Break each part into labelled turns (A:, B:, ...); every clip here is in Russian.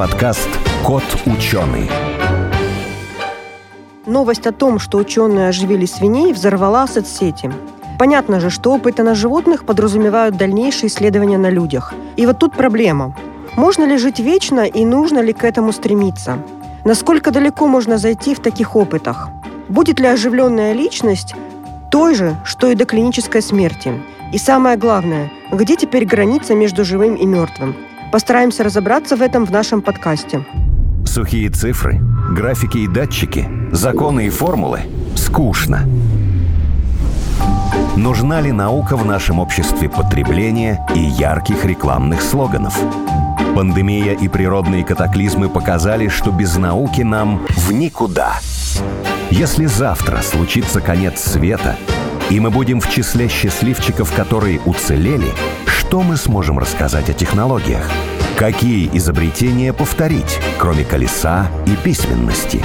A: подкаст «Кот ученый».
B: Новость о том, что ученые оживили свиней, взорвала соцсети. Понятно же, что опыты на животных подразумевают дальнейшие исследования на людях. И вот тут проблема. Можно ли жить вечно и нужно ли к этому стремиться? Насколько далеко можно зайти в таких опытах? Будет ли оживленная личность той же, что и до клинической смерти? И самое главное, где теперь граница между живым и мертвым? Постараемся разобраться в этом в нашем подкасте.
A: Сухие цифры, графики и датчики, законы и формулы – скучно. Нужна ли наука в нашем обществе потребления и ярких рекламных слоганов? Пандемия и природные катаклизмы показали, что без науки нам в никуда. Если завтра случится конец света, и мы будем в числе счастливчиков, которые уцелели, что мы сможем рассказать о технологиях? Какие изобретения повторить, кроме колеса и письменности?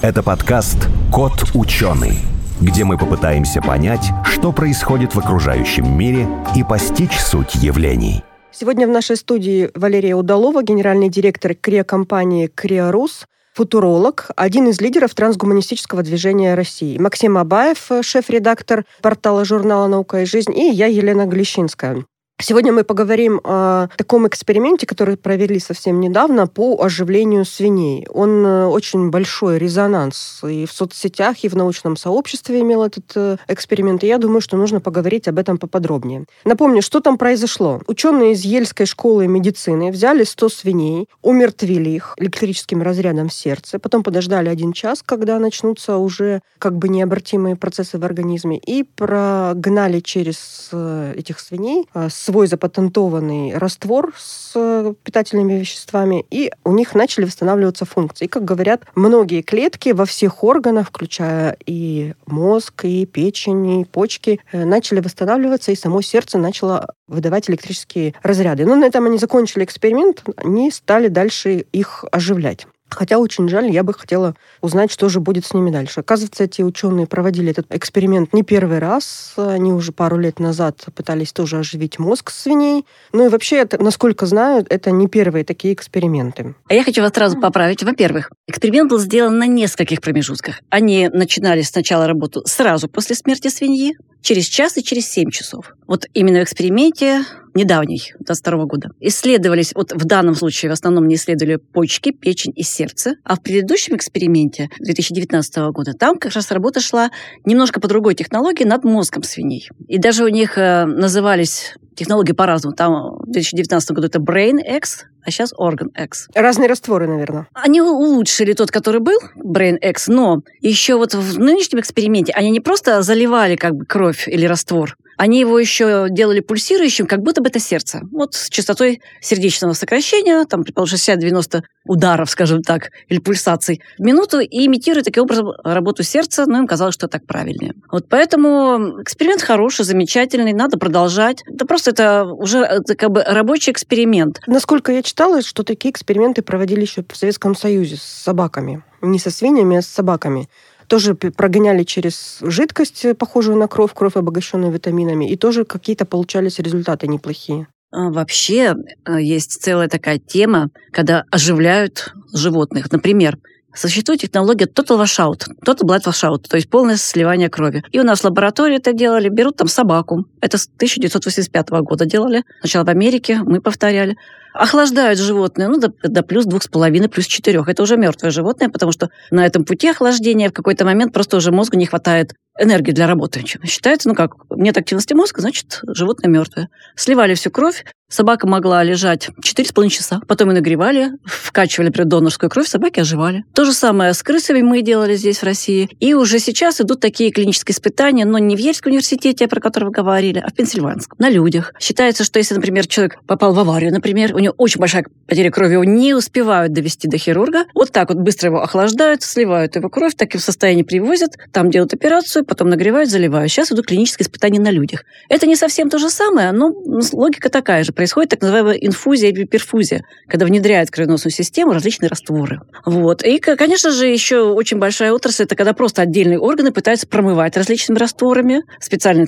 A: Это подкаст «Кот ученый», где мы попытаемся понять, что происходит в окружающем мире и постичь суть явлений.
B: Сегодня в нашей студии Валерия Удалова, генеральный директор КРИА-компании «КРИА-РУС», футуролог, один из лидеров трансгуманистического движения России. Максим Абаев, шеф-редактор портала журнала «Наука и жизнь», и я, Елена Глещинская. Сегодня мы поговорим о таком эксперименте, который провели совсем недавно по оживлению свиней. Он э, очень большой резонанс и в соцсетях, и в научном сообществе имел этот э, эксперимент. И я думаю, что нужно поговорить об этом поподробнее. Напомню, что там произошло. Ученые из Ельской школы медицины взяли 100 свиней, умертвили их электрическим разрядом в сердце, потом подождали один час, когда начнутся уже как бы необратимые процессы в организме, и прогнали через э, этих свиней с свой запатентованный раствор с э, питательными веществами, и у них начали восстанавливаться функции. И, как говорят, многие клетки во всех органах, включая и мозг, и печень, и почки, э, начали восстанавливаться, и само сердце начало выдавать электрические разряды. Но на этом они закончили эксперимент, они стали дальше их оживлять. Хотя очень жаль, я бы хотела узнать, что же будет с ними дальше. Оказывается, эти ученые проводили этот эксперимент не первый раз. Они уже пару лет назад пытались тоже оживить мозг свиней. Ну и вообще, это, насколько знаю, это не первые такие эксперименты.
C: А я хочу вас сразу поправить. Во-первых, эксперимент был сделан на нескольких промежутках. Они начинали сначала работу сразу после смерти свиньи, через час и через 7 часов. Вот именно в эксперименте недавний, 22 года, исследовались, вот в данном случае в основном не исследовали почки, печень и сердце, а в предыдущем эксперименте 2019 года там как раз работа шла немножко по другой технологии над мозгом свиней. И даже у них э, назывались технологии по-разному. Там в 2019 году это Brain X, а сейчас Organ X.
B: Разные растворы, наверное.
C: Они улучшили тот, который был, Brain X, но еще вот в нынешнем эксперименте они не просто заливали как бы кровь или раствор, они его еще делали пульсирующим, как будто бы это сердце. Вот с частотой сердечного сокращения, там, предположим, 60-90 ударов, скажем так, или пульсаций в минуту, и имитируя таким образом работу сердца, но им казалось, что так правильнее. Вот поэтому эксперимент хороший, замечательный, надо продолжать. Это просто это уже это как бы рабочий эксперимент.
B: Насколько я читала, что такие эксперименты проводили еще в Советском Союзе с собаками. Не со свиньями, а с собаками тоже прогоняли через жидкость, э, похожую на кровь, кровь, обогащенную витаминами, и тоже какие-то получались результаты неплохие.
C: А, вообще э, есть целая такая тема, когда оживляют животных. Например, Существует технология total washout, total blood washout, то есть полное сливание крови. И у нас в лаборатории это делали, берут там собаку. Это с 1985 года делали. Сначала в Америке, мы повторяли. Охлаждают животное ну, до, до плюс двух с половиной, плюс четырех. Это уже мертвое животное, потому что на этом пути охлаждения в какой-то момент просто уже мозгу не хватает энергии для работы. Считается, ну как, нет активности мозга, значит, животное мертвое. Сливали всю кровь, собака могла лежать 4,5 часа, потом ее нагревали, вкачивали преддонорскую кровь, собаки оживали. То же самое с крысами мы делали здесь, в России. И уже сейчас идут такие клинические испытания, но не в Ельском университете, про который вы говорили, а в Пенсильванском, на людях. Считается, что если, например, человек попал в аварию, например, у него очень большая потеря крови, его не успевают довести до хирурга, вот так вот быстро его охлаждают, сливают его кровь, так и в состоянии привозят, там делают операцию, потом нагревают, заливают. Сейчас идут клинические испытания на людях. Это не совсем то же самое, но логика такая же. Происходит так называемая инфузия или перфузия, когда внедряют в кровеносную систему различные растворы. Вот. И, конечно же, еще очень большая отрасль, это когда просто отдельные органы пытаются промывать различными растворами. Специально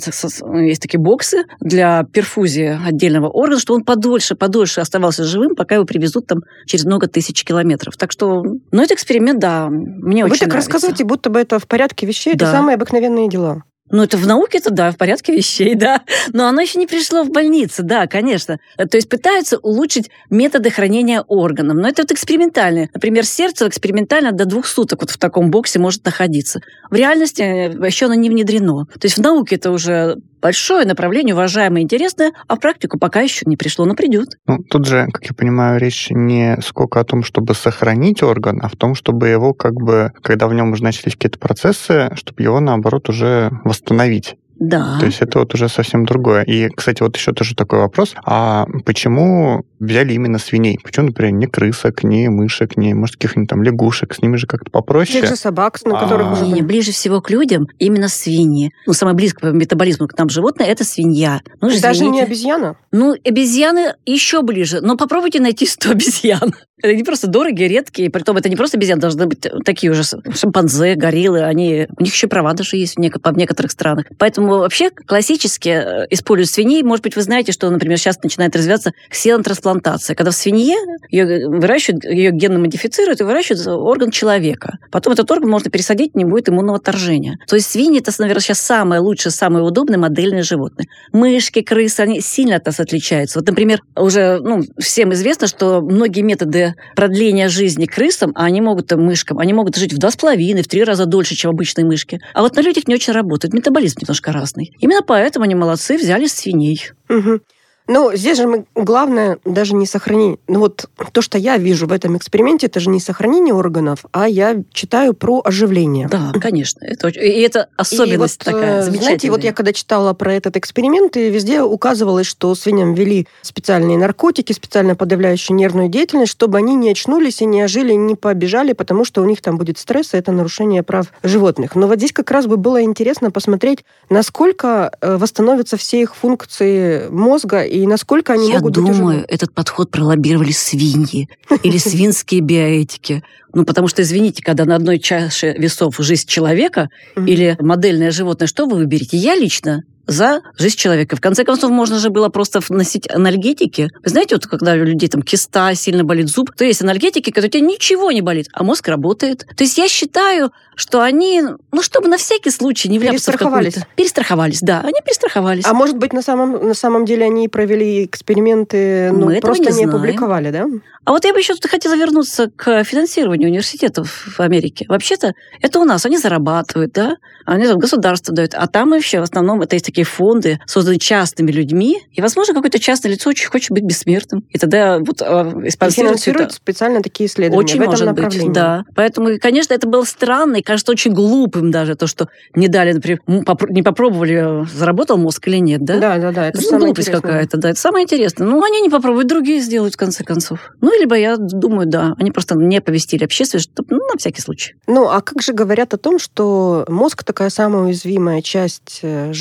C: есть такие боксы для перфузии отдельного органа, чтобы он подольше, подольше оставался живым, пока его привезут там через много тысяч километров. Так что, ну, это эксперимент, да, мне
B: Вы
C: очень
B: так
C: нравится.
B: рассказываете, будто бы это в порядке вещей,
C: Да.
B: это самые обыкновенные дела.
C: Ну, это в науке это да, в порядке вещей, да. Но оно еще не пришло в больницы, да, конечно. То есть пытаются улучшить методы хранения органов. Но это вот экспериментальные. Например, сердце экспериментально до двух суток вот в таком боксе может находиться. В реальности э, еще оно не внедрено. То есть в науке это уже большое направление, уважаемое, интересное, а в практику пока еще не пришло, но придет.
D: Ну, тут же, как я понимаю, речь не сколько о том, чтобы сохранить орган, а в том, чтобы его как бы, когда в нем уже начались какие-то процессы, чтобы его, наоборот, уже восстановить.
C: Да.
D: То есть это вот уже совсем другое. И, кстати, вот еще тоже такой вопрос. А почему взяли именно свиней? Почему, например, не крысок, не мышек, не, может, каких-нибудь там лягушек? С ними же как-то попроще.
B: Тех же собак, на которых
D: А.
B: уже
C: Не, ближе всего к людям именно свиньи. Ну, самое близкое по метаболизму к нам животное – это свинья. Ну, же
B: Даже не обезьяна.
C: Ну, обезьяны еще ближе. Но попробуйте найти 100 обезьян. Это не просто дорогие, редкие. Притом это не просто обезьяны, должны быть такие уже шимпанзе, гориллы. Они, у них еще права даже есть в, неко- в некоторых странах. Поэтому вообще классически э, используют свиней. Может быть, вы знаете, что, например, сейчас начинает развиваться ксенотрансплантация. Когда в свинье ее выращивают, ее генно модифицируют и выращивают орган человека. Потом этот орган можно пересадить, не будет иммунного отторжения. То есть свиньи это, наверное, сейчас самое лучшее, самое удобное модельное животное. Мышки, крысы, они сильно от нас отличаются. Вот, например, уже ну, всем известно, что многие методы продления жизни крысам, а они могут, э, мышкам, они могут жить в два с половиной, в три раза дольше, чем обычные мышки. А вот на людях не очень работает. Метаболизм немножко разный. Именно поэтому они молодцы, взяли свиней.
B: Мгм. Ну, здесь же мы, главное даже не сохранение. Ну вот то, что я вижу в этом эксперименте, это же не сохранение органов, а я читаю про оживление.
C: Да, конечно. Это, и это особенность
B: и вот,
C: такая
B: э,
C: замечательная.
B: Знаете, вот я когда читала про этот эксперимент, и везде указывалось, что свиньям ввели специальные наркотики, специально подавляющие нервную деятельность, чтобы они не очнулись и не ожили, не побежали, потому что у них там будет стресс, и это нарушение прав животных. Но вот здесь как раз бы было интересно посмотреть, насколько э, восстановятся все их функции мозга и насколько они
C: Я
B: могут быть
C: думаю,
B: оживлены.
C: этот подход пролоббировали свиньи или свинские биоэтики. Ну, потому что, извините, когда на одной чаше весов жизнь человека или модельное животное, что вы выберете? Я лично за жизнь человека. В конце концов, можно же было просто носить анальгетики. Вы знаете, вот когда у людей там киста, сильно болит зуб, то есть анальгетики, когда у тебя ничего не болит, а мозг работает. То есть я считаю, что они, ну, чтобы на всякий случай не вляпаться в
B: Перестраховались.
C: какую-то... Перестраховались, да, они перестраховались.
B: А может быть, на самом, на самом деле они провели эксперименты,
C: Мы
B: но
C: этого
B: просто
C: не
B: не, опубликовали, да?
C: А вот я бы еще тут хотела вернуться к финансированию университетов в Америке. Вообще-то это у нас, они зарабатывают, да, они там государство дают, а там вообще в основном это есть такие фонды, созданные частными людьми, и, возможно, какое-то частное лицо очень хочет быть бессмертным. И тогда вот э,
B: И
C: спонсируют это.
B: специально такие исследования
C: Очень
B: в этом
C: может
B: направлении.
C: быть, да. Поэтому, конечно, это было странно и кажется очень глупым даже то, что не дали, например, м, попро- не попробовали, заработал мозг или нет, да?
B: Да, да, да. Это
C: Ну, глупость какая-то, да. Это самое интересное. Ну, они не попробуют, другие сделают, в конце концов. Ну, либо я думаю, да, они просто не повестили общественность, ну, на всякий случай.
B: Ну, а как же говорят о том, что мозг такая самая уязвимая часть э,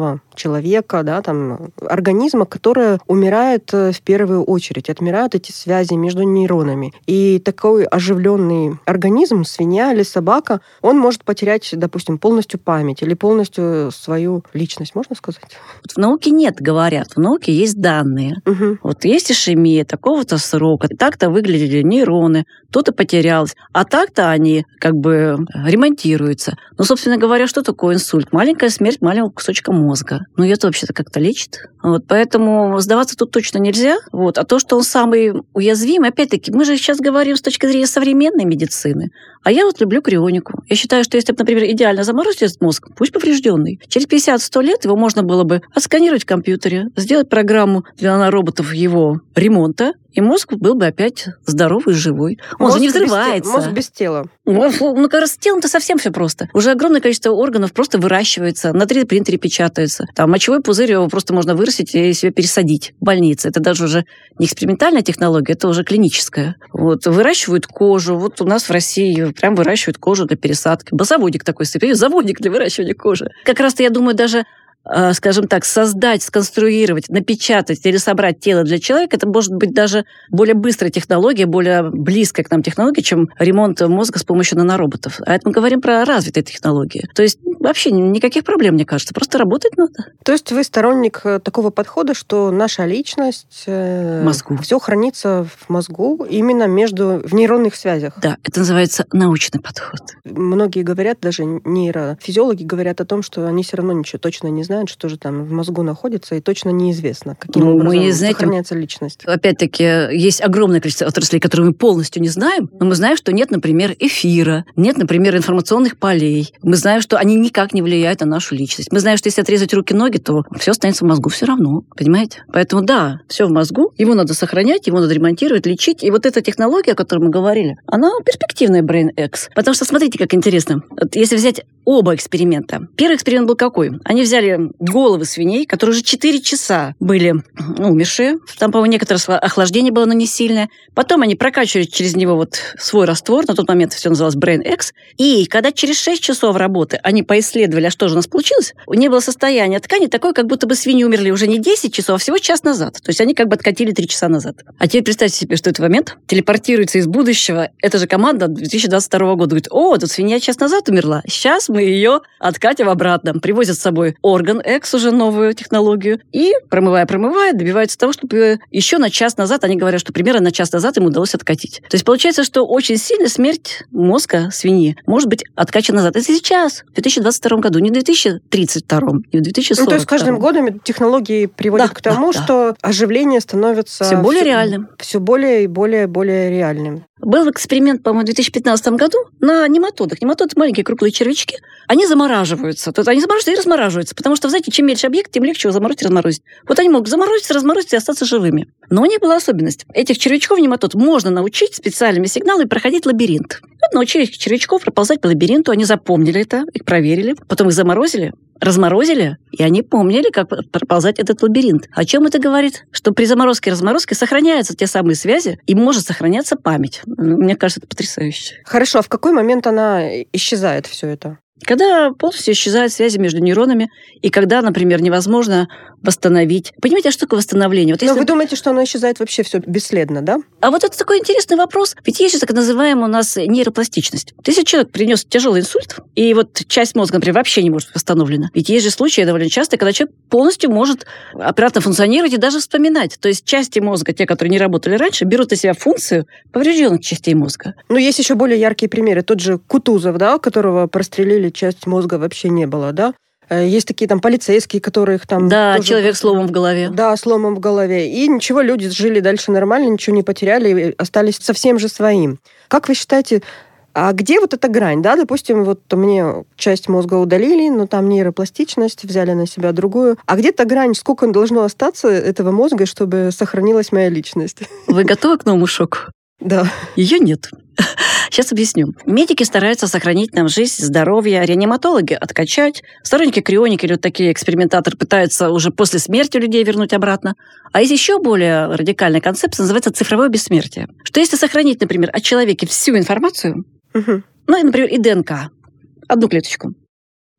B: животного, человека, да, там, организма, которая умирает э, в первую очередь, отмирают эти связи между нейронами. И такой оживленный организм, свинья или собака, он может потерять, допустим, полностью память или полностью свою личность, можно сказать?
C: Вот в науке нет, говорят. В науке есть данные.
B: Мгм.
C: Вот есть ишемия такого-то срока, так-то выглядели нейроны, то-то потерялось, а так-то они как бы ремонтируются. Но, собственно говоря, что такое инсульт? Маленькая смерть маленького кусочка мозга. Ну, это вообще-то как-то лечит. Вот, поэтому сдаваться тут точно нельзя. Вот. А то, что он самый уязвимый, опять-таки, мы же сейчас говорим с точки зрения современной медицины. А я вот люблю крионику. Я считаю, что если бы, например, идеально заморозить этот мозг, пусть поврежденный, через 50-100 лет его можно было бы отсканировать в компьютере, сделать программу для нанороботов его ремонта, и мозг был бы опять здоровый и живой. Он
B: Мозг
C: же не
B: без
C: взрывается.
B: Мозг без тела.
C: Ну, ну, как раз с телом-то совсем все просто. Уже огромное количество органов просто выращивается, на 3D-принтере печатается. Там мочевой пузырь его просто можно вырастить и себе пересадить в больнице. Это даже уже не экспериментальная технология, это уже клиническая. Вот, выращивают кожу. Вот у нас в России прям выращивают кожу для пересадки. Заводик такой, заводик для выращивания кожи. Как раз-то, я думаю, даже скажем так, создать, сконструировать, напечатать или собрать тело для человека, это может быть даже более быстрая технология, более близкая к нам технология, чем ремонт мозга с помощью нанороботов. А это мы говорим про развитые технологии. То есть вообще никаких проблем, мне кажется, просто работать надо.
B: То есть вы сторонник э, такого подхода, что наша личность,
C: э, мозгу.
B: все хранится в мозгу именно между в нейронных связях?
C: Да, это называется научный подход.
B: Многие говорят, даже нейрофизиологи говорят о том, что они все равно ничего точно не знают, что же там в мозгу находится, и точно неизвестно, каким ну, образом мы, знаете, сохраняется личность.
C: Опять-таки, есть огромное количество отраслей, которые мы полностью не знаем, но мы знаем, что нет, например, эфира, нет, например, информационных полей. Мы знаем, что они никак не влияют на нашу личность. Мы знаем, что если отрезать руки-ноги, то все останется в мозгу все равно, понимаете? Поэтому да, все в мозгу, его надо сохранять, его надо ремонтировать, лечить. И вот эта технология, о которой мы говорили, она перспективная Brain X. Потому что смотрите, как интересно. Вот если взять оба эксперимента. Первый эксперимент был какой? Они взяли головы свиней, которые уже 4 часа были ну, умершие. Там, по-моему, некоторое охлаждение было, но не сильное. Потом они прокачивали через него вот свой раствор. На тот момент все называлось Brain X. И когда через 6 часов работы они поисследовали, а что же у нас получилось, не было состояния ткани такое, как будто бы свиньи умерли уже не 10 часов, а всего час назад. То есть они как бы откатили 3 часа назад. А теперь представьте себе, что этот момент телепортируется из будущего. Эта же команда 2022 года говорит, о, тут свинья час назад умерла. Сейчас мы ее откатим обратно. Привозят с собой орган X, уже новую технологию, и, промывая-промывая, добиваются того, чтобы еще на час назад, они говорят, что примерно на час назад им удалось откатить. То есть получается, что очень сильно смерть мозга свиньи может быть откачана назад. Это сейчас, в 2022 году, не в 2032, не в 2040. Ну,
B: то есть с каждым годом технологии приводят да, к тому, да, что да. оживление становится...
C: Все более все, реальным.
B: Все более и более более реальным.
C: Был эксперимент, по-моему, в 2015 году на нематодах. Нематоды – маленькие круглые червячки. Они замораживаются. То есть они замораживаются и размораживаются. Потому что, знаете, чем меньше объект, тем легче его заморозить и разморозить. Вот они могут заморозиться, разморозить и остаться живыми. Но у них была особенность. Этих червячков нематод можно научить специальными сигналами проходить лабиринт. Научили червячков проползать по лабиринту. Они запомнили это, их проверили. Потом их заморозили, разморозили, и они помнили, как проползать этот лабиринт. О чем это говорит? Что при заморозке и разморозке сохраняются те самые связи, и может сохраняться память. Мне кажется, это потрясающе.
B: Хорошо, а в какой момент она исчезает все это?
C: Когда полностью исчезают связи между нейронами, и когда, например, невозможно восстановить. Понимаете, а что такое восстановление?
B: Вот если... Но вы думаете, что оно исчезает вообще все бесследно, да?
C: А вот это такой интересный вопрос. Ведь есть же так называемая у нас нейропластичность. Если человек принес тяжелый инсульт, и вот часть мозга, например, вообще не может быть восстановлена. Ведь есть же случаи довольно часто, когда человек полностью может оперативно функционировать и даже вспоминать. То есть части мозга, те, которые не работали раньше, берут на себя функцию поврежденных частей мозга.
B: Но есть еще более яркие примеры. Тот же Кутузов, да, которого прострелили, часть мозга вообще не было, да? Э, есть такие там полицейские, которых там...
C: Да, тоже... человек с ломом в голове.
B: Да, с ломом в голове. И ничего, люди жили дальше нормально, ничего не потеряли, остались совсем же своим. Как вы считаете, а где вот эта грань, да, допустим, вот мне часть мозга удалили, но там нейропластичность, взяли на себя другую. А где-то грань, сколько должно остаться этого мозга, чтобы сохранилась моя личность?
C: Вы готовы к новому шоку?
B: Да.
C: Ее нет. Сейчас объясню. Медики стараются сохранить нам жизнь, здоровье, реаниматологи откачать, сторонники крионики или вот такие экспериментаторы пытаются уже после смерти людей вернуть обратно. А есть еще более радикальная концепция, называется цифровое бессмертие. Что если сохранить, например, о человеке всю информацию, угу. ну, например, и ДНК, одну клеточку,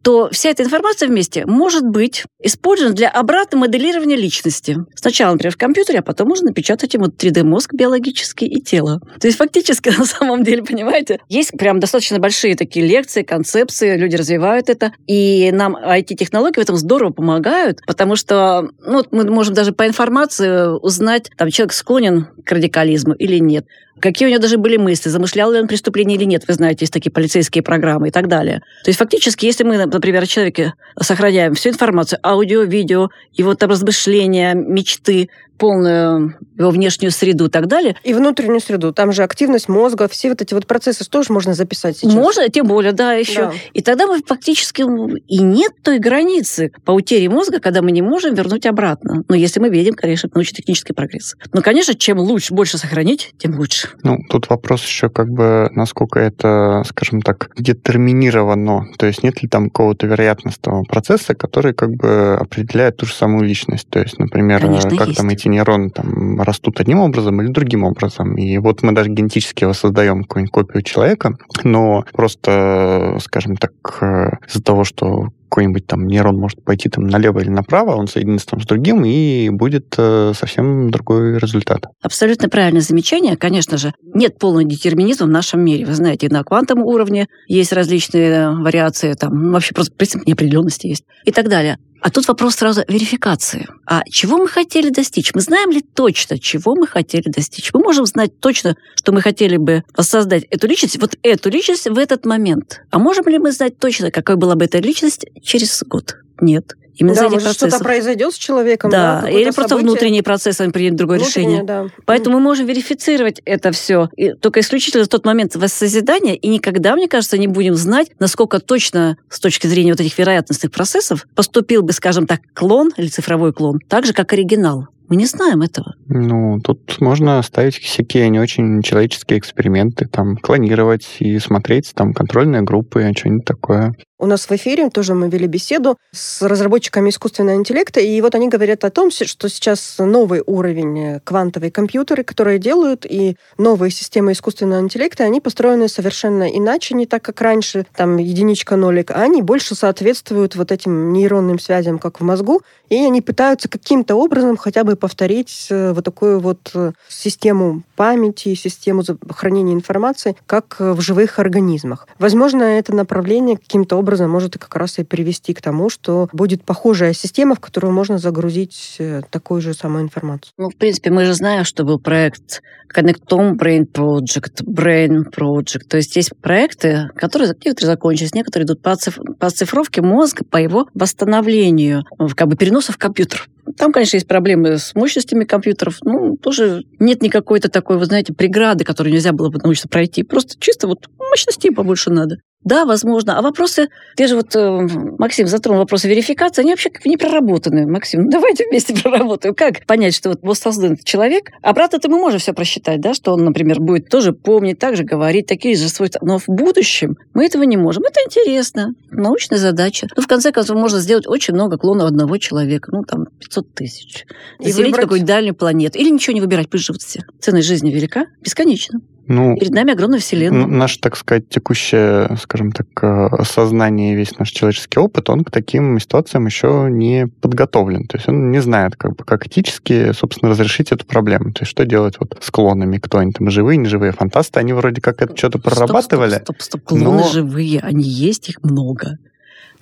C: то вся эта информация вместе может быть использована для обратного моделирования личности. Сначала, например, в компьютере, а потом можно напечатать ему 3D-мозг биологический и тело. То есть фактически, на самом деле, понимаете, есть прям достаточно большие такие лекции, концепции, люди развивают это, и нам IT-технологии в этом здорово помогают, потому что ну, мы можем даже по информации узнать, там человек склонен к радикализму или нет. Какие у него даже были мысли, замышлял ли он преступление или нет, вы знаете, есть такие полицейские программы и так далее. То есть фактически, если мы, например, о человеке сохраняем всю информацию, аудио, видео, его там размышления, мечты, полную его внешнюю среду и так далее.
B: И внутреннюю среду. Там же активность мозга, все вот эти вот процессы тоже можно записать сейчас.
C: Можно, тем более, да, еще. Да. И тогда мы фактически и нет той границы по утере мозга, когда мы не можем вернуть обратно. Но если мы видим, конечно, научно-технический прогресс. Но, конечно, чем лучше, больше сохранить, тем лучше.
D: Ну, тут вопрос еще как бы, насколько это, скажем так, детерминировано. То есть нет ли там какого-то вероятностного процесса, который как бы определяет ту же самую личность. То есть, например,
C: конечно,
D: как
C: есть.
D: там эти нейроны там растут одним образом или другим образом. И вот мы даже генетически воссоздаем какую-нибудь копию человека, но просто, скажем так, э, из-за того, что какой-нибудь там нейрон может пойти там налево или направо, он соединится там с другим, и будет э, совсем другой результат.
C: Абсолютно правильное замечание. Конечно же, нет полного детерминизма в нашем мире. Вы знаете, на квантовом уровне есть различные вариации, там вообще просто принцип неопределенности есть и так далее. А тут вопрос сразу верификации. А чего мы хотели достичь? Мы знаем ли точно, чего мы хотели достичь? Мы можем знать точно, что мы хотели бы воссоздать эту личность, вот эту личность в этот момент. А можем ли мы знать точно, какой была бы эта личность через год? Нет.
B: Именно да, может, что-то произойдет с человеком.
C: Да, да или просто событие. внутренний процесс, он принят другое Внутреннее, решение. Да. Поэтому мы можем верифицировать это все и только исключительно в тот момент воссозидания, и никогда, мне кажется, не будем знать, насколько точно с точки зрения вот этих вероятностных процессов поступил бы, скажем так, клон или цифровой клон, так же, как оригинал. Мы не знаем этого.
D: Ну, тут можно ставить всякие не очень человеческие эксперименты, там, клонировать и смотреть, там, контрольные группы, что-нибудь такое.
B: У нас в эфире тоже мы вели беседу с разработчиками искусственного интеллекта, и вот они говорят о том, что сейчас новый уровень э, квантовые компьютеры, которые делают, и новые системы искусственного интеллекта, они построены совершенно иначе, не так, как раньше, там единичка, нолик, а они больше соответствуют вот этим нейронным связям, как в мозгу, и они пытаются каким-то образом хотя бы повторить э, вот такую вот э, систему памяти, систему хранения информации, как в живых организмах. Возможно, это направление каким-то образом образом может как раз и привести к тому, что будет похожая система, в которую можно загрузить э, такую же самую информацию.
C: Ну, в принципе, мы же знаем, что был проект Connectome Brain Project, Brain Project. То есть есть проекты, которые некоторые закончились, некоторые идут по, циф по цифровке мозга, по его восстановлению, как бы переносу в компьютер. Там, конечно, есть проблемы с мощностями компьютеров. Ну, тоже нет никакой-то такой, вы знаете, преграды, которую нельзя было бы научиться пройти. Просто чисто вот мощностей побольше надо. Да, возможно. А вопросы, те же вот э, Максим затронул вопросы верификации, они вообще как не проработаны. Максим, ну давайте вместе проработаем. Как понять, что вот воссоздан человек? Обратно-то мы можем все просчитать, да, что он, например, будет тоже помнить, также говорить, такие же свойства. Но в будущем мы этого не можем. Это интересно. Научная задача. Ну, в конце концов, можно сделать очень много клонов одного человека. Ну, там, 500 тысяч. Заселить выбрать... какую-нибудь дальнюю планету. Или ничего не выбирать, пусть живут все. Ценность жизни велика, бесконечно. Ну, Перед нами огромная вселенная.
D: Наше, так сказать, текущее, скажем так, э, сознание, весь наш человеческий опыт, он к таким ситуациям еще не подготовлен. То есть он не знает, как бы, как этически, собственно, разрешить эту проблему. То есть что делать вот с клонами, кто они там, живые, неживые фантасты, они вроде как это что-то прорабатывали.
C: Стоп, стоп, стоп, клоны но... живые, они есть, их много.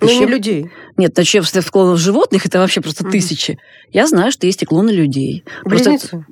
B: Ну, не людей.
C: Нет, начнем с клонов животных, это вообще просто mm тысячи. Я знаю, что есть и клоны людей.
B: Близнецы? Просто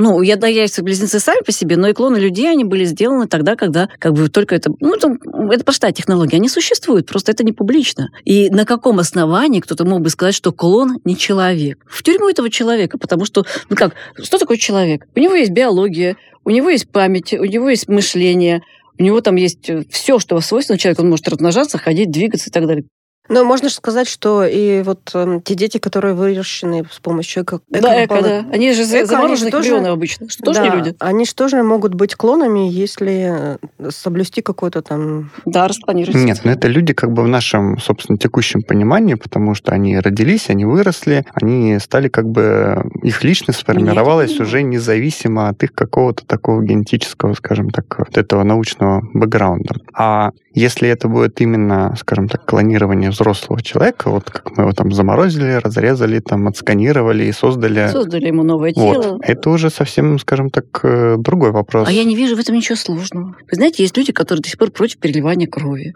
C: ну, я да, яйца близнецы сами по себе, но и клоны людей, они были сделаны тогда, когда как бы только это... Ну, там, это простая технология, они существуют, просто это не публично. И на каком основании кто-то мог бы сказать, что клон не человек? В тюрьму этого человека, потому что, ну как, что такое человек? У него есть биология, у него есть память, у него есть мышление, у него там есть все, что свойственно человеку. Он может размножаться, ходить, двигаться и так далее.
B: Ну, можно же сказать, что и вот э, те дети, которые выращены с помощью эко...
C: Да, эко, да. Они же эко, замороженных тоже... обычно, что тоже да, не люди.
B: Они же тоже могут быть клонами, если э, соблюсти какой-то там...
C: Да, распланировать.
D: Нет, но это люди как бы в нашем, собственно, текущем понимании, потому что они родились, они выросли, они стали как бы... Их личность сформировалась Нет, уже независимо от их какого-то такого генетического, скажем так, вот этого научного бэкграунда. А если это будет именно, скажем так, клонирование взрослого человека, вот как мы его там заморозили, разрезали, там отсканировали и создали...
C: Создали ему новое тело.
D: Вот, это уже совсем, скажем так, э, другой вопрос.
C: А я не вижу в этом ничего сложного. Вы знаете, есть люди, которые до сих пор против переливания крови.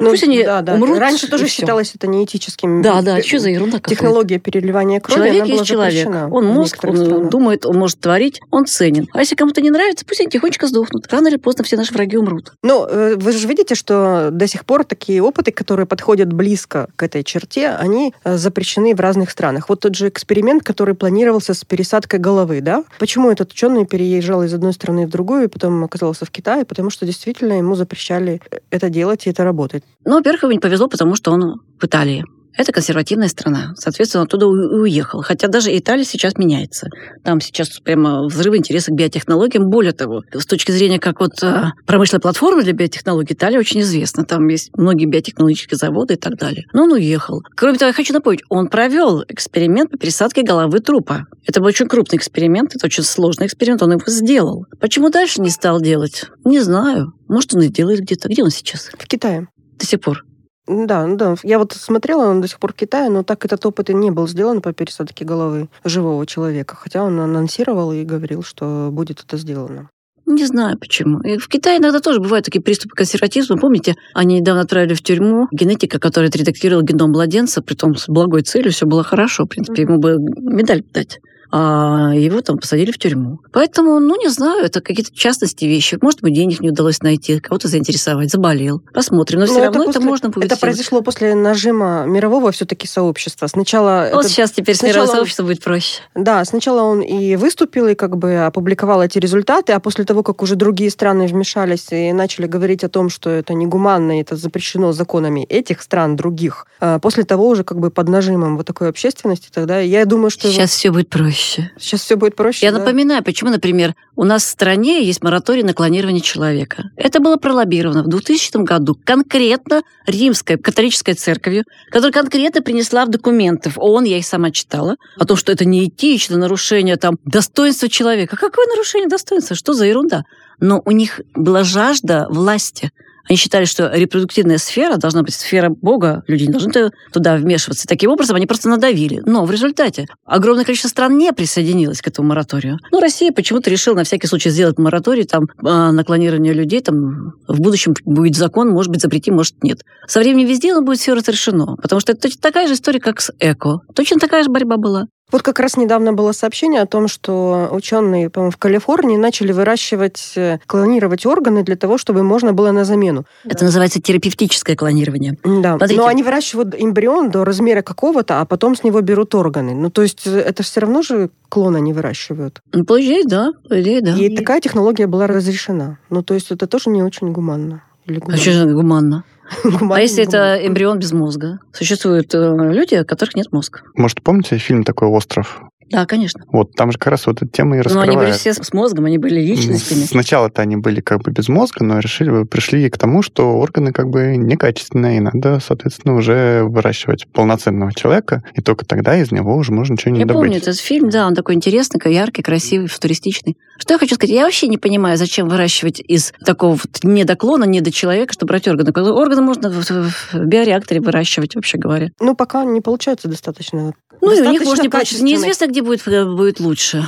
C: Ну, Пусть они
B: да, да.
C: умрут.
B: Раньше тоже считалось это неэтическим.
C: Да, да, что за ерунда
B: какая Технология переливания крови,
C: Человек есть человек. Он мозг, он странах. думает, он может творить, он ценен. А если кому-то не нравится, пусть они тихонечко сдохнут. Рано или поздно все наши враги умрут.
B: Ну, э, вы же видите, что до сих пор такие опыты, которые подходят близко к этой черте, они э, запрещены в разных странах. Вот тот же эксперимент, который планировался с пересадкой головы, да? Почему этот ученый переезжал из одной страны в другую и потом оказался в Китае? Потому что действительно ему запрещали это делать, и это работает.
C: Во-первых, ему не повезло, потому что он в Италии. Это консервативная страна. Соответственно, оттуда и уехал. Хотя даже Италия сейчас меняется. Там сейчас прямо взрыв интереса к биотехнологиям. Более того, с точки зрения как вот а, промышленной платформы для биотехнологий, Италия очень известна. Там есть многие биотехнологические заводы и так далее. Но он уехал. Кроме того, я хочу напомнить, он провел эксперимент по пересадке головы трупа. Это был очень крупный эксперимент, это очень сложный эксперимент, он его сделал. Почему дальше не стал делать? Не знаю. Может, он и делает где-то. Где он сейчас?
B: В Китае.
C: До сих пор.
B: Да, да. Я вот смотрела, он до сих пор в Китае, но так этот опыт и не был сделан по пересадке головы живого человека. Хотя он анонсировал и говорил, что будет это сделано.
C: Не знаю почему. И в Китае иногда тоже бывают такие приступы консерватизма. Помните, они недавно отправили в тюрьму генетика, который отредактировал геном младенца, при том с благой целью, все было хорошо. В принципе, ему бы медаль дать а его там посадили в тюрьму. Поэтому, ну, не знаю, это какие-то частности вещи. Может быть, денег не удалось найти, кого-то заинтересовать, заболел. Посмотрим. Но, Но все равно после, это можно будет
B: Это произошло после нажима мирового все-таки сообщества. Сначала...
C: Вот это... сейчас теперь с мирового сообщества будет проще.
B: Да, сначала он и выступил, и как бы опубликовал эти результаты, а после того, как уже другие страны вмешались и начали говорить о том, что это негуманно, это запрещено законами этих стран, других, а после того уже как бы под нажимом вот такой общественности, тогда я думаю, что...
C: Сейчас все будет проще проще.
B: Сейчас все будет проще.
C: Я
B: да?
C: напоминаю, почему, например, у нас в стране есть мораторий на клонирование человека. Это было пролоббировано в 2000 году конкретно римской католической церковью, которая конкретно принесла в документы в ООН, я их сама читала, о том, что это неэтично, нарушение там достоинства человека. Какое нарушение достоинства? Что за ерунда? Но у них была жажда власти. Они считали, что репродуктивная сфера должна быть сфера Бога, люди не должны туда вмешиваться. Таким образом, они просто надавили. Но в результате огромное количество стран не присоединилось к этому мораторию. Ну, Россия почему-то решила на всякий случай сделать мораторий там, а, на клонирование людей. Там, в будущем будет закон, может быть, запретим, может, нет. Со временем везде оно будет все разрешено. Потому что это такая же история, как с эко. Точно такая же борьба была.
B: Вот как раз недавно было сообщение о том, что ученые, по-моему, в Калифорнии начали выращивать, э, клонировать органы для того, чтобы можно было на замену.
C: Это да. называется терапевтическое клонирование.
B: Да. Смотрите. Но они выращивают эмбрион до размера какого-то, а потом с него берут органы. Ну, то есть э, это все равно же клон они выращивают.
C: Ну, по идее, да. По идее, да.
B: И такая технология была разрешена. Ну, то есть это тоже не очень гуманно.
C: гуманно? А что же гуманно? А если это эмбрион без мозга? Существуют э, люди, у которых нет мозга.
D: Может, помните фильм такой «Остров»?
C: Да, конечно.
D: Вот там же как раз вот эта тема и раскрывает.
C: Но они были все с мозгом, они были личностями.
D: Сначала-то они были как бы без мозга, но решили, пришли к тому, что органы как бы некачественные, и надо, соответственно, уже выращивать полноценного человека, и только тогда из него уже можно что-нибудь
C: Я
D: добыть.
C: помню этот фильм, да, он такой интересный, яркий, красивый, футуристичный. Что я хочу сказать? Я вообще не понимаю, зачем выращивать из такого вот недоклона, недочеловека, чтобы брать органы. Органы можно в, биореакторе выращивать, вообще говоря.
B: Ну, пока не получается достаточно.
C: Ну, достаточно и у них может не получиться. Неизвестно, где будет, э, будет лучше.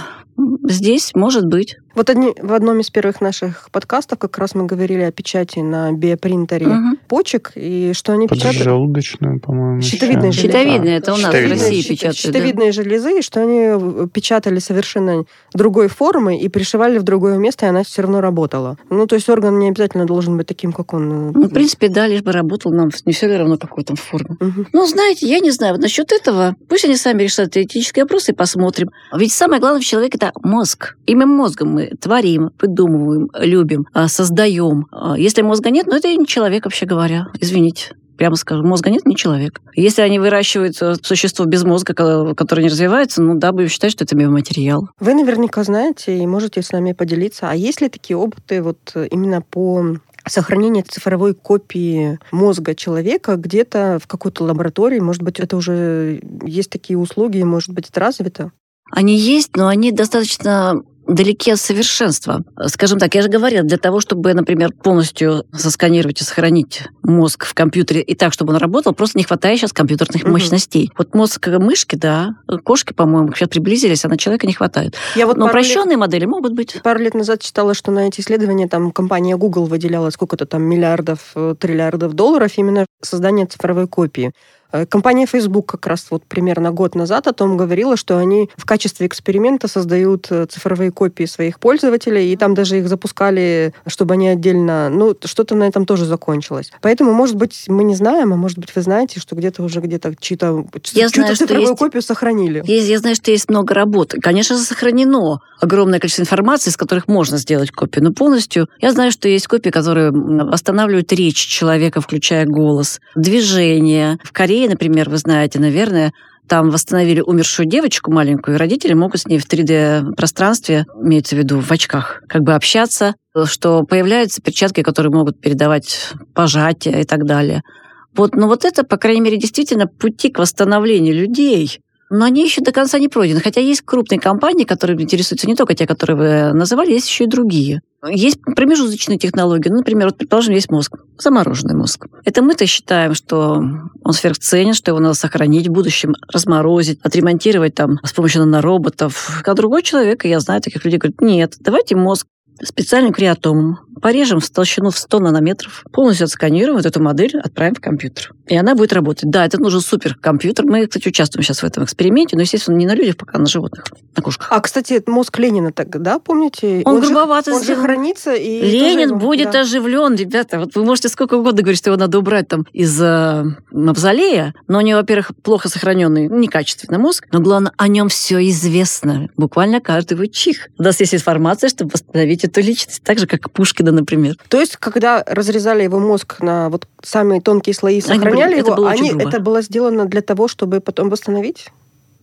C: Здесь может быть.
B: Вот одни, в одном из первых наших подкастов как раз мы говорили о печати на биопринтере угу. почек, и что они печатают...
D: Поджелудочную, по-моему.
B: Щитовидные
C: железы. Щитовидные, это у нас в России печатают.
B: Щитовидные да. железы, и что они печатали совершенно другой формы и пришивали в другое место, и она все равно работала. Ну, то есть орган не обязательно должен быть таким, как он.
C: Э, ну, в принципе, да, лишь бы работал, нам не все равно, какой там форме. Угу. Ну, знаете, я не знаю, вот насчет этого, пусть они сами решат этические вопросы и посмотрим. Ведь самое главное в человеке это мозг. Именно мозгом мы творим, придумываем, любим, а, создаем. А, если мозга нет, ну это не человек, вообще говоря. Извините прямо скажу, мозга нет, не человек. Если они выращивают существо без мозга, которое не развивается, ну да, будем считать, что это биоматериал.
B: Вы наверняка знаете и можете с нами поделиться. А есть ли такие опыты вот именно по сохранению цифровой копии мозга человека где-то в какой-то лаборатории. Может быть, это уже есть такие услуги, может быть, это развито?
C: Они есть, но они достаточно далеки от совершенства. Скажем так, я же говорила, для того, чтобы, например, полностью сосканировать и сохранить мозг в компьютере и так, чтобы он работал, просто не хватает сейчас компьютерных угу. мощностей. Вот мозг мышки, да, кошки, по-моему, сейчас приблизились, а на человека не хватает. Я вот Но упрощенные лет, модели могут быть.
B: Пару лет назад читала, что на эти исследования там компания Google выделяла сколько-то там миллиардов, э, триллиардов долларов именно создание цифровой копии. Э, компания Facebook как раз вот примерно год назад о том говорила, что они в качестве эксперимента создают э, цифровые копии своих пользователей, и там даже их запускали, чтобы они отдельно... Ну, что-то на этом тоже закончилось. Поэтому, может быть, мы не знаем, а может быть, вы знаете, что где-то уже где-то чьи-то чью-то цифровую есть, копию сохранили.
C: Есть, я знаю, что есть много работ. Конечно же, сохранено огромное количество информации, из которых можно сделать копию, но полностью... Я знаю, что есть копии, которые восстанавливают речь человека, включая голос, движение. В Корее Корее, например, вы знаете, наверное, там восстановили умершую девочку маленькую, и родители могут с ней в 3D-пространстве, имеется в виду в очках, как бы общаться, что появляются перчатки, которые могут передавать пожатия и так далее. Вот, но вот это, по крайней мере, действительно пути к восстановлению людей – но они еще до конца не пройдены. Хотя есть крупные компании, которые интересуются не только те, которые вы называли, есть еще и другие. Есть промежуточные технологии. Ну, например, вот, предположим, есть мозг, замороженный мозг. Это мы-то считаем, что он сверхценен, что его надо сохранить в будущем, разморозить, отремонтировать там с помощью нанороботов. А другой человек, и я знаю таких людей, говорят, нет, давайте мозг специальным криотомом, порежем в толщину в 100 нанометров, полностью отсканируем вот эту модель, отправим в компьютер. И она будет работать. Да, это нужен суперкомпьютер. Мы, кстати, участвуем сейчас в этом эксперименте, но, естественно, не на людях, пока на животных, на кошках.
B: А, кстати, мозг Ленина так, да, помните?
C: Он, он грубовато
B: же, Он же хранится. И
C: Ленин тоже, будет да. оживлен, ребята. Вот вы можете сколько угодно говорить, что его надо убрать там из э, мавзолея, но у него, во-первых, плохо сохраненный, некачественный мозг, но главное, о нем все известно. Буквально каждый его чих. У нас есть информация, чтобы восстановить эту личность, так же, как Пушкина, например.
B: То есть, когда разрезали его мозг на вот самые тонкие слои, сохраняли они, его, это было, они, это было сделано для того, чтобы потом восстановить?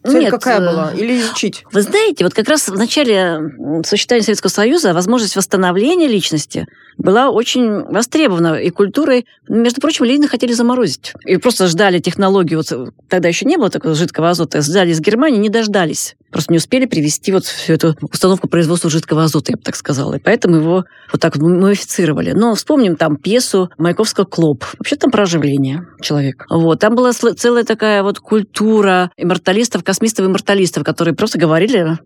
B: Цель Нет, какая э, была? Или изучить?
C: Вы знаете, вот как раз в начале существования Советского Союза возможность восстановления личности была очень востребована и культурой. Между прочим, Ленина хотели заморозить. И просто ждали технологию. Вот тогда еще не было такого жидкого азота. Ждали из Германии, не дождались. Просто не успели привести вот всю эту установку производства жидкого азота, я бы так сказала. И поэтому его вот так вот модифицировали. Но вспомним там пьесу Маяковского «Клоп». Вообще там про оживление человека. Вот. Там была целая такая вот культура имморталистов, космистов имморталистов, которые просто говорили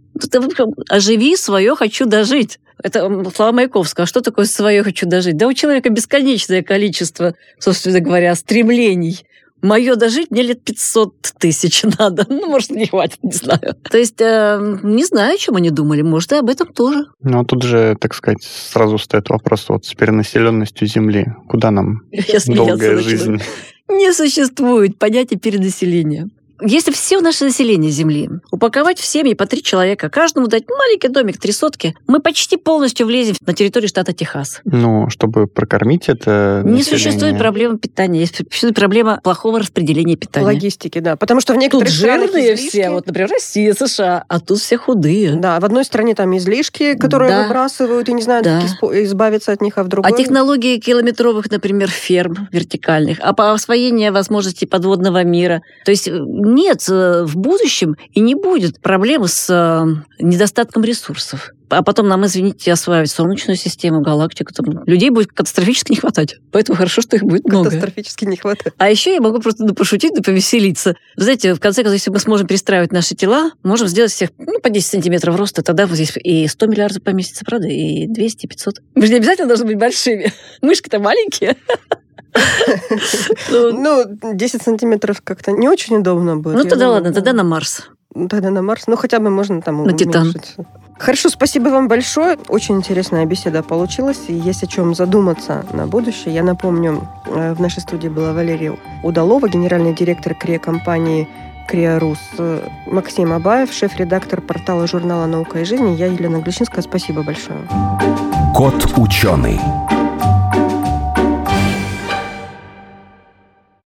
C: «оживи свое, хочу дожить». Это слова Маяковского. А что такое свое хочу дожить? Да у человека бесконечное количество, собственно говоря, стремлений. Мое дожить мне лет 500 тысяч надо. Ну, может, не хватит, не знаю. То есть, э, не знаю, о чем они думали. Может, и об этом тоже.
D: Ну, а тут же, так сказать, сразу стоит вопрос вот с перенаселенностью Земли. Куда нам Я долгая жизнь?
C: Не существует понятия перенаселения. Если все наше население Земли упаковать в семьи по три человека, каждому дать маленький домик, три сотки, мы почти полностью влезем на территорию штата Техас.
D: Ну, чтобы прокормить это
C: Не население... существует проблемы питания, есть существует проблема плохого распределения питания.
B: Логистики, да. Потому что в некоторых
C: тут жирные излишки... все, вот, например, Россия, США, а тут все худые.
B: Да, в одной стране там излишки, которые да. выбрасывают, и не знают, да. как избавиться от них, а в другой...
C: А технологии километровых, например, ферм вертикальных, а по освоению возможностей подводного мира. То есть нет э, в будущем и не будет проблемы с э, недостатком ресурсов. А потом нам, извините, осваивать Солнечную систему, галактику. Там, людей будет катастрофически не хватать. Поэтому хорошо, что их будет много.
B: Катастрофически не хватает.
C: А еще я могу просто ну, пошутить, да повеселиться. знаете, в конце концов, если мы сможем перестраивать наши тела, можем сделать всех ну, по 10 сантиметров роста, тогда вот здесь и 100 миллиардов поместится, правда? И 200, и 500. Мы же не обязательно должны быть большими. Мышки-то маленькие.
B: Ну, 10 сантиметров как-то не очень удобно будет.
C: Ну, тогда ладно, тогда на Марс.
B: Тогда на Марс. Ну, хотя бы можно там
C: На Титан.
B: Хорошо, спасибо вам большое. Очень интересная беседа получилась. И есть о чем задуматься на будущее. Я напомню, э, в нашей студии была Валерия Удалова, генеральный директор КРИА-компании Криарус, Максим Абаев, шеф-редактор портала журнала «Наука и жизнь». Я Елена Глещинская. Спасибо большое.
A: Кот ученый.